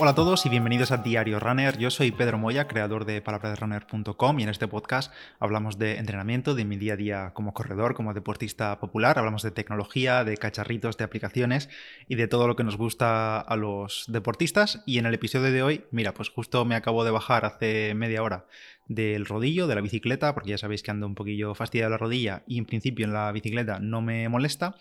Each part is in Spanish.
Hola a todos y bienvenidos a Diario Runner. Yo soy Pedro Moya, creador de palabrasrunner.com y en este podcast hablamos de entrenamiento, de mi día a día como corredor, como deportista popular, hablamos de tecnología, de cacharritos, de aplicaciones y de todo lo que nos gusta a los deportistas. Y en el episodio de hoy, mira, pues justo me acabo de bajar hace media hora del rodillo, de la bicicleta, porque ya sabéis que ando un poquillo fastidiado de la rodilla y en principio en la bicicleta no me molesta.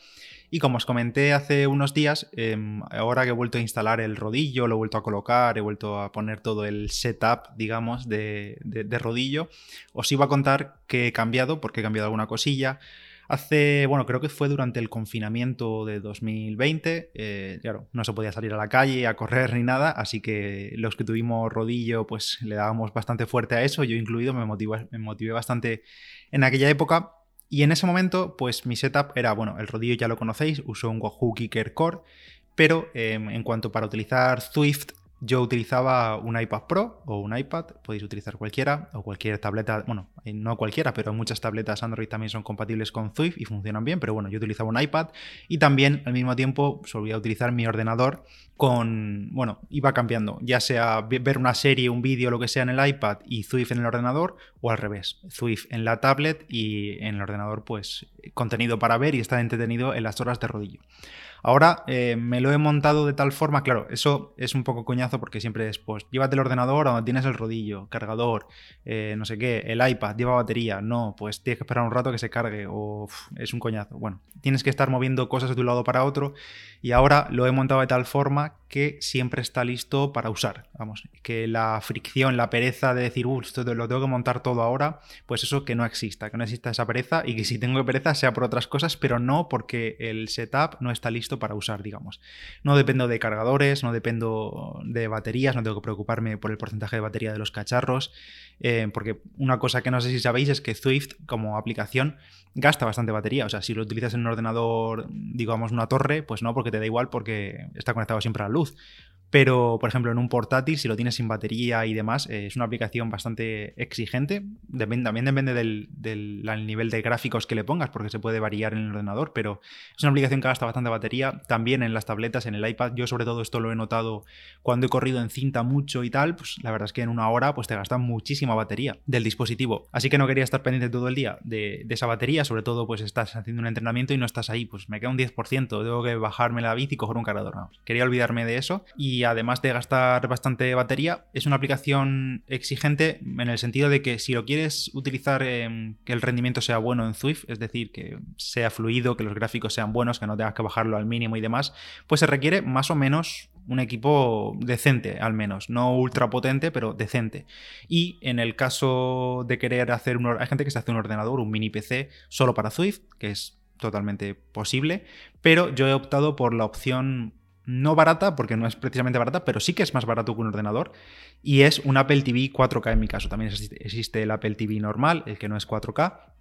Y como os comenté hace unos días, em, ahora que he vuelto a instalar el rodillo, lo he vuelto a colocar, he vuelto a poner todo el setup, digamos, de, de rodillo, os iba a contar que he cambiado, porque he cambiado alguna cosilla. Hace, bueno, creo que fue durante el confinamiento de 2020, eh, claro, no se podía salir a la calle a correr ni nada, así que los que tuvimos rodillo, pues le dábamos bastante fuerte a eso, yo incluido, me motivé, bastante en aquella época. Y en ese momento, pues mi setup era, bueno, el rodillo ya lo conocéis, uso un Wahoo Kicker Core, pero em, en cuanto para utilizar Swift yo utilizaba un iPad Pro o un iPad, podéis utilizar cualquiera o cualquier tableta, bueno, eh, no cualquiera, pero muchas tabletas Android también son compatibles con Swift y funcionan bien, pero bueno, yo utilizaba un iPad y también al mismo tiempo solía utilizar mi ordenador con, bueno, iba cambiando, ya sea ver una serie, un vídeo, lo que sea en el iPad y Swift en el ordenador o al revés, Swift en la tablet y en el ordenador pues contenido para ver y estar entretenido en las horas de rodillo. Ahora eh, me lo he montado de tal forma, claro, eso es un poco coñazo porque siempre es, pues, el ordenador donde tienes el rodillo, cargador, eh, no sé qué, el iPad, lleva batería, no, pues tienes que esperar un rato que se cargue o es un coñazo. Bueno, tienes que estar moviendo cosas de un lado para otro y ahora lo he montado de tal forma que siempre está listo para usar. Vamos, que la fricción, la pereza de decir, uff, lo tengo que montar todo ahora, pues eso que no exista, que no exista esa pereza y que si tengo pereza sea por otras cosas, pero no porque el setup no está listo para usar, digamos. No dependo de cargadores, no dependo de baterías, no tengo que preocuparme por el porcentaje de batería de los cacharros, eh, porque una cosa que no sé si sabéis es que Swift como aplicación gasta bastante batería, o sea, si lo utilizas en un ordenador, digamos, una torre, pues no, porque te da igual porque está conectado siempre a la luz. Pero, por ejemplo, en un portátil, si lo tienes sin batería y demás, eh, es una aplicación bastante exigente. también depende del, nivel de gráficos que le pongas, porque se puede variar en el ordenador, pero es una aplicación que gasta bastante batería. También en las tabletas, en el iPad, yo sobre todo esto lo he notado cuando he corrido en cinta mucho y tal, pues la verdad es que en una hora pues te gasta muchísima batería del dispositivo. Así que no quería estar pendiente todo el día de, esa batería, sobre todo pues estás haciendo un entrenamiento y no estás ahí, pues me queda un 10%, tengo que bajarme la bici y coger un cargador. quería olvidarme de eso y y además de gastar bastante batería, es una aplicación exigente en el sentido de que si lo quieres utilizar que el rendimiento sea bueno en Swift, es decir, que sea fluido, que los gráficos sean buenos, que no tengas que bajarlo al mínimo y demás, pues se requiere más o menos un equipo decente, al menos, no ultra potente, pero decente. Y en el caso de querer hacer un... Hay gente que se hace un ordenador, un mini PC, solo para Swift, que es totalmente posible, pero yo he optado por la opción no barata, porque no es precisamente barata, pero sí que es más barato que un ordenador, y es un Apple TV 4K en mi caso. También existe el Apple TV normal, el que no es 4K,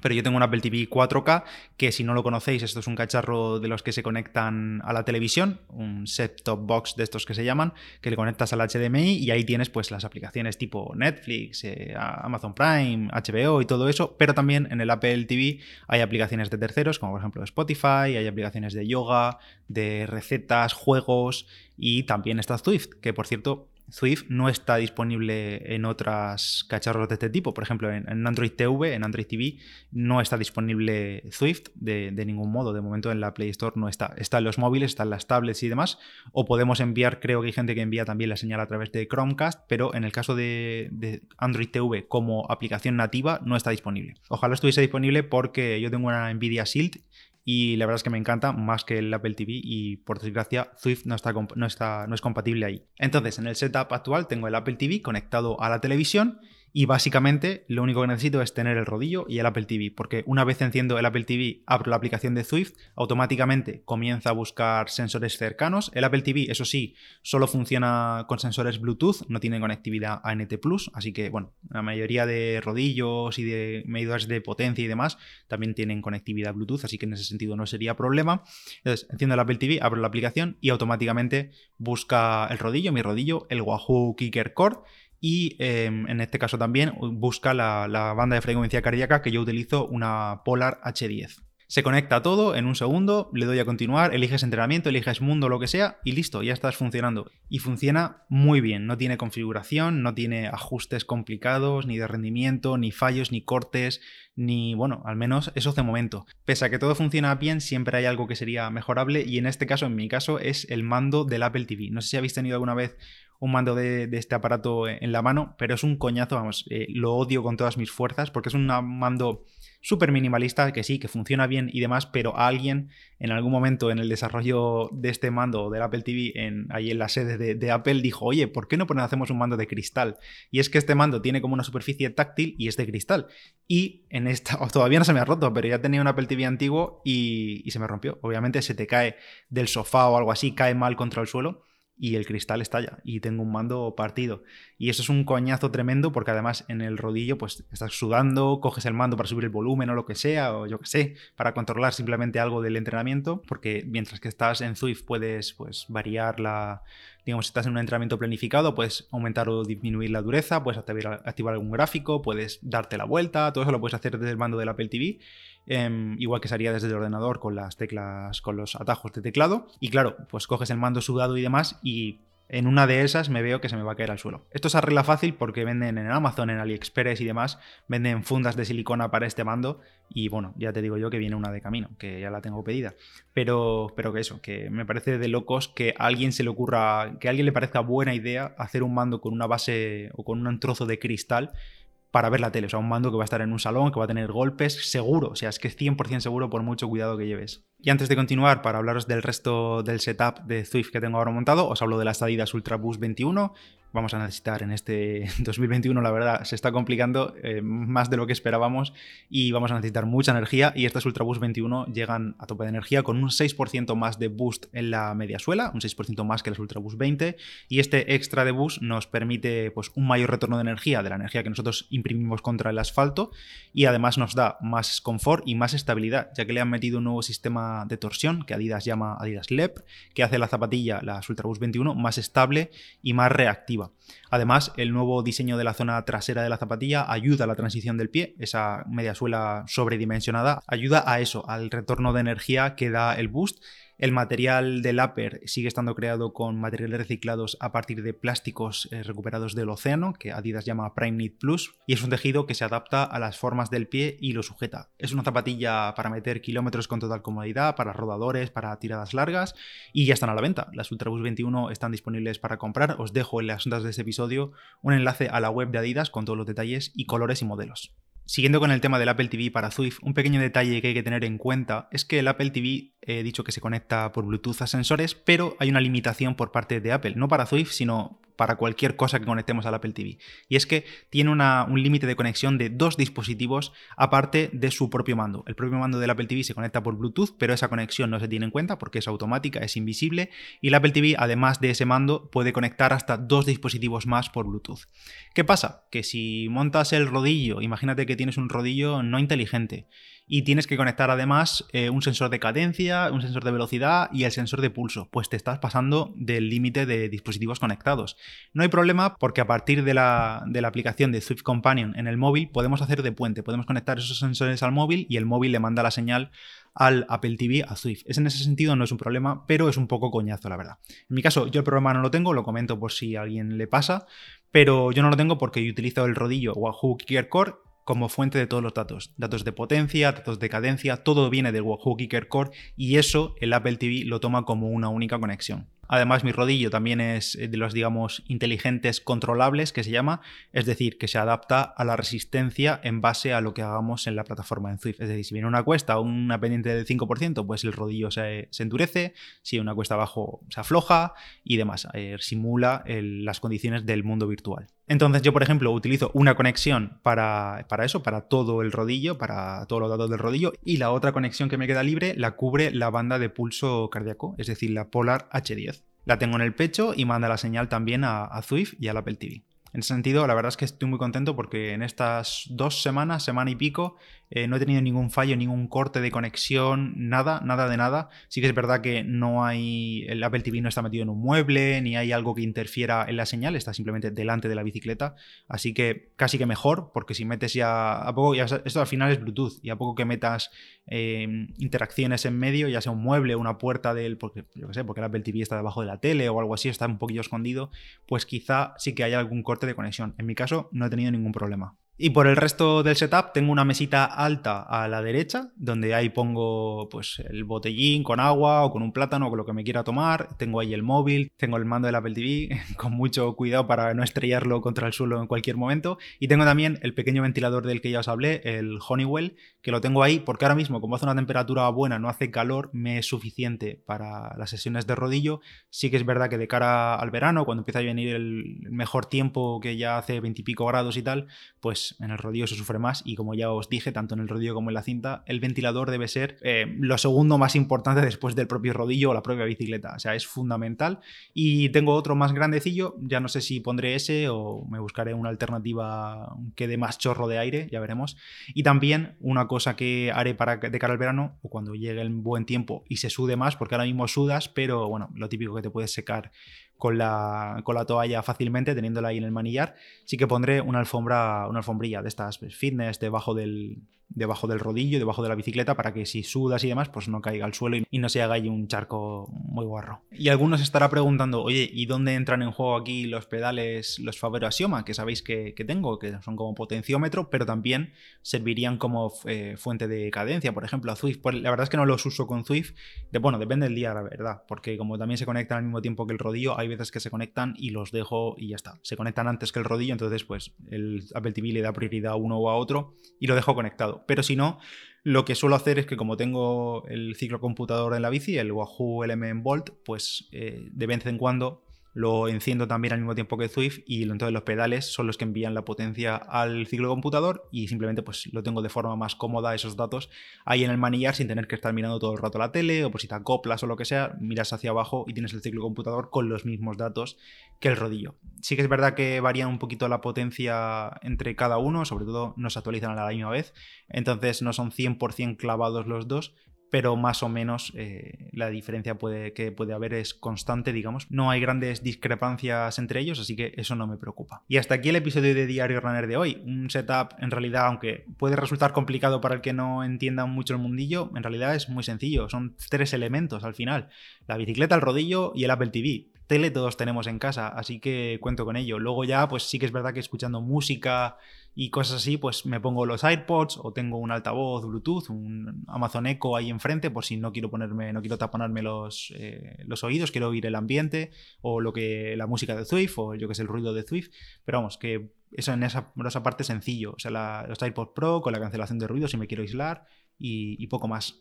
pero yo tengo un Apple TV 4K que si no lo conocéis, esto es un cacharro de los que se conectan a la televisión, un set-top box de estos que se llaman, que le conectas al HDMI y ahí tienes pues las aplicaciones tipo Netflix, eh, Amazon Prime, HBO y todo eso, pero también en el Apple TV hay aplicaciones de terceros, como por ejemplo Spotify, hay aplicaciones de yoga, de recetas, juegos y también está Swift, que por cierto Swift no está disponible en otras cacharros de este tipo. Por ejemplo, en, Android TV, en Android TV, no está disponible Swift de, ningún modo. De momento en la Play Store no está. Está en los móviles, está en las tablets y demás. O podemos enviar, creo que hay gente que envía también la señal a través de Chromecast, pero en el caso de, de Android TV como aplicación nativa no está disponible. Ojalá estuviese disponible porque yo tengo una Nvidia Shield y la verdad es que me encanta más que el Apple TV y por desgracia Swift no, está, no, está, no es compatible ahí. Entonces en el setup actual tengo el Apple TV conectado a la televisión y básicamente lo único que necesito es tener el rodillo y el Apple TV, porque una vez enciendo el Apple TV, abro la aplicación de Swift, automáticamente comienza a buscar sensores cercanos. El Apple TV, eso sí, solo funciona con sensores Bluetooth, no tiene conectividad a NT Plus, así que bueno, la mayoría de rodillos y de medidores de potencia y demás también tienen conectividad Bluetooth, así que en ese sentido no sería problema. Entonces, enciendo el Apple TV, abro la aplicación y automáticamente busca el rodillo, mi rodillo, el Wahoo Kicker Core y em, en este caso también busca la, banda de frecuencia cardíaca que yo utilizo una Polar H10. Se conecta todo en un segundo, le doy a continuar, eliges entrenamiento, eliges mundo, lo que sea, y listo, ya estás funcionando. Y funciona muy bien, no tiene configuración, no tiene ajustes complicados, ni de rendimiento, ni fallos, ni cortes, ni bueno, al menos eso de momento. Pese a que todo funciona bien, siempre hay algo que sería mejorable, y en este caso, en mi caso, es el mando del Apple TV. No sé si habéis tenido alguna vez un mando de, este aparato en la mano, pero es un coñazo, vamos, eh, lo odio con todas mis fuerzas porque es un mando súper minimalista, que sí, que funciona bien y demás, pero alguien en algún momento en el desarrollo de este mando del Apple TV, en, ahí en la sede de, Apple, dijo, oye, ¿por qué no hacemos un mando de cristal? Y es que este mando tiene como una superficie táctil y es de cristal. Y en esta, todavía no se me ha roto, pero ya tenía un Apple TV antiguo y se me rompió. Obviamente se te cae del sofá o algo así, cae mal contra el suelo y el cristal estalla y tengo un mando partido. Y eso es un coñazo tremendo porque además en el rodillo pues estás sudando, coges el mando para subir el volumen o lo que sea, o yo que sé, para controlar simplemente algo del entrenamiento, porque mientras que estás en Swift puedes pues variar la, digamos, si estás en un entrenamiento planificado, puedes aumentar o disminuir la dureza, puedes activar, activar algún gráfico, puedes darte la vuelta, todo eso lo puedes hacer desde el mando del Apple TV Em, igual que sería desde el ordenador con las teclas, con los atajos de teclado. Y claro, pues coges el mando sudado y demás y en una de esas me veo que se me va a caer al suelo. Esto se arregla fácil porque venden en Amazon, en AliExpress y demás, venden fundas de silicona para este mando y bueno, ya te digo yo que viene una de camino, que ya la tengo pedida. Pero, pero que eso, que me parece de locos que a alguien se le ocurra, que a alguien le parezca buena idea hacer un mando con una base o con un trozo de cristal para ver la tele. O sea, un mando que va a estar en un salón, que va a tener golpes, seguro. O sea, es que es 100% seguro por mucho cuidado que lleves. Y antes de continuar, para hablaros del resto del setup de Zwift que tengo ahora montado, os hablo de las Adidas Ultra Boost 21. Vamos a necesitar en este 2021, la verdad, se está complicando eh, más de lo que esperábamos y vamos a necesitar mucha energía. Y estas Ultra Boost 21 llegan a tope de energía con un 6% más de boost en la media suela, un 6% más que las Ultra Boost 20. Y este extra de boost nos permite pues, un mayor retorno de energía, de la energía que nosotros imprimimos contra el asfalto, y además nos da más confort y más estabilidad, ya que le han metido un nuevo sistema de torsión que Adidas llama Adidas LEP, que hace la zapatilla, la Ultraboost 21, más estable y más reactiva. Además, el nuevo diseño de la zona trasera de la zapatilla ayuda a la transición del pie, esa media suela sobredimensionada, ayuda a eso, al retorno de energía que da el boost el material del upper sigue estando creado con materiales reciclados a partir de plásticos eh, recuperados del océano, que Adidas llama Prime Knit Plus, y es un tejido que se adapta a las formas del pie y lo sujeta. Es una zapatilla para meter kilómetros con total comodidad, para rodadores, para tiradas largas, y ya están a la venta. Las Ultraboost 21 están disponibles para comprar. Os dejo en las notas de este episodio un enlace a la web de Adidas con todos los detalles y colores y modelos. Siguiendo con el tema del Apple TV para Swift, un pequeño detalle que hay que tener en cuenta es que el Apple TV he dicho que se conecta por Bluetooth a sensores, pero hay una limitación por parte de Apple, no para Swift, sino para cualquier cosa que conectemos al Apple TV. Y es que tiene un límite de conexión de dos dispositivos aparte de su propio mando. El propio mando del Apple TV se conecta por Bluetooth, pero esa conexión no se tiene en cuenta porque es automática, es invisible. Y el Apple TV, además de ese mando, puede conectar hasta dos dispositivos más por Bluetooth. ¿Qué pasa? Que si montas el rodillo, imagínate que tienes un rodillo no inteligente y tienes que conectar además eh, un sensor de cadencia, un sensor de velocidad y el sensor de pulso, pues te estás pasando del límite de dispositivos conectados. No hay problema porque a partir de la, de la aplicación de Swift Companion en el móvil podemos hacer de puente, podemos conectar esos sensores al móvil y el móvil le manda la señal al Apple TV a Swift. Es en ese sentido no es un problema, pero es un poco coñazo, la verdad. En mi caso, yo el problema no lo tengo, lo comento por si a alguien le pasa, pero yo no lo tengo porque yo utilizo el rodillo Wahoo Kicker Core como fuente de todos los datos. Datos de potencia, datos de cadencia, todo viene del Wahoo Kicker Core y eso el Apple TV lo toma como una única conexión. Además, mi rodillo también es de los, digamos, inteligentes controlables, que se llama, es decir, que se adapta a la resistencia en base a lo que hagamos en la plataforma en Swift. Es decir, si viene una cuesta o una pendiente del 5%, pues el rodillo se, endurece, si una cuesta abajo se afloja y demás. Eh, simula las condiciones del mundo virtual. Entonces yo, por ejemplo, utilizo una conexión para, para, eso, para todo el rodillo, para todos los datos del rodillo, y la otra conexión que me queda libre la cubre la banda de pulso cardíaco, es decir, la Polar H10. La tengo en el pecho y manda la señal también a, Zwift y al Apple TV. En ese sentido, la verdad es que estoy muy contento porque en estas dos semanas, semana y pico, eh, no he tenido ningún fallo, ningún corte de conexión, nada, nada de nada. Sí que es verdad que no hay, el Apple TV no está metido en un mueble, ni hay algo que interfiera en la señal, está simplemente delante de la bicicleta, así que casi que mejor, porque si metes ya, a poco, ya, esto al final es Bluetooth, y a poco que metas eh, interacciones en medio, ya sea un mueble, una puerta del, porque yo qué sé, porque el Apple TV está debajo de la tele o algo así, está un poquillo escondido, pues quizá sí que haya algún corte de conexión. En mi caso no he tenido ningún problema. Y por el resto del setup tengo una mesita alta a la derecha, donde ahí pongo pues el botellín con agua o con un plátano o con lo que me quiera tomar. Tengo ahí el móvil, tengo el mando del Apple TV, con mucho cuidado para no estrellarlo contra el suelo en cualquier momento. Y tengo también el pequeño ventilador del que ya os hablé, el Honeywell, que lo tengo ahí porque ahora mismo, como hace una temperatura buena, no hace calor, me es suficiente para las sesiones de rodillo. Sí que es verdad que de cara al verano, cuando empieza a venir el mejor tiempo, que ya hace veintipico grados y tal, pues en el rodillo se sufre más y como ya os dije, tanto en el rodillo como en la cinta, el ventilador debe ser eh, lo segundo más importante después del propio rodillo o la propia bicicleta. O sea, es fundamental. Y tengo otro más grandecillo, ya no sé si pondré ese o me buscaré una alternativa que dé más chorro de aire, ya veremos. Y también una cosa que haré para de cara al verano o cuando llegue el buen tiempo y se sude más, porque ahora mismo sudas, pero bueno, lo típico que te puedes secar con la, con la toalla fácilmente, teniéndola ahí en el manillar, sí que pondré una alfombra, una alfombrilla de estas pues, fitness debajo del, debajo del rodillo, debajo de la bicicleta, para que si sudas y demás, pues no caiga al suelo y no se haga ahí un charco muy guarro. Y algunos estará preguntando, oye, ¿y dónde entran en juego aquí los pedales, los Favero Asioma, que sabéis que, tengo, que son como potenciómetro, pero también servirían como eh, fuente de cadencia, por ejemplo, a Zwift. Pues la verdad es que no los uso con Zwift, de, bueno, depende del día, la verdad, porque como también se conectan al mismo tiempo que el rodillo, hay veces que se conectan y los dejo y ya está. Se conectan antes que el rodillo, entonces pues el Apple TV le da prioridad a uno o a otro y lo dejo conectado pero si no, lo que suelo hacer es que como tengo el ciclo computador en la bici, el Wahoo LM Volt, pues eh, de vez en cuando lo enciendo también al mismo tiempo que Swift y entonces los pedales son los que envían la potencia al ciclo computador y simplemente pues lo tengo de forma más cómoda esos datos ahí en el manillar sin tener que estar mirando todo el rato la tele o por si te acoplas o lo que sea, miras hacia abajo y tienes el ciclo computador con los mismos datos que el rodillo. Sí que es verdad que varían un poquito la potencia entre cada uno, sobre todo no se actualizan a la misma vez, entonces no son 100% clavados los dos, pero más o menos eh, la diferencia que puede haber es constante, digamos. No hay grandes discrepancias entre ellos, así que eso no me preocupa. Y hasta aquí el episodio de Diario Runner de hoy. Un setup, en realidad, aunque puede resultar complicado para el que no entienda mucho el mundillo, en realidad es muy sencillo. Son tres elementos al final. La bicicleta, el rodillo y el Apple TV tele todos tenemos en casa, así que cuento con ello. Luego ya, pues sí que es verdad que escuchando música y cosas así, pues me pongo los AirPods o tengo un altavoz Bluetooth, un Amazon Echo ahí enfrente, por si no quiero ponerme, no quiero taponarme los, eh, los oídos, quiero oír el ambiente o lo que la música de Swift o yo que sé el ruido de Swift, pero vamos, que eso en esa, esa parte sencillo, o sea, los AirPods Pro con la cancelación de ruido si me quiero aislar y poco más.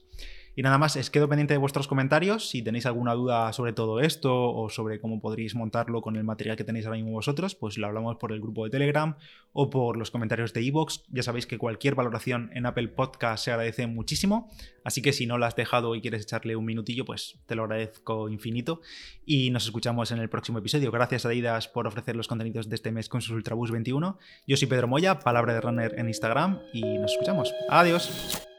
Y nada más, es quedo pendiente de vuestros comentarios. Si tenéis alguna duda sobre todo esto o sobre cómo podréis montarlo con el material que tenéis ahora mismo vosotros, pues lo hablamos por el grupo de Telegram o por los comentarios de iVoox. Ya sabéis que cualquier valoración en Apple Podcast se agradece muchísimo. Así que si no lo has dejado y quieres echarle un minutillo, pues te lo agradezco infinito. Y nos escuchamos en el próximo episodio. Gracias a Adidas por ofrecer los contenidos de este mes con sus Ultrabus 21. Yo soy Pedro Moya, palabra de runner en Instagram y nos escuchamos. Adiós.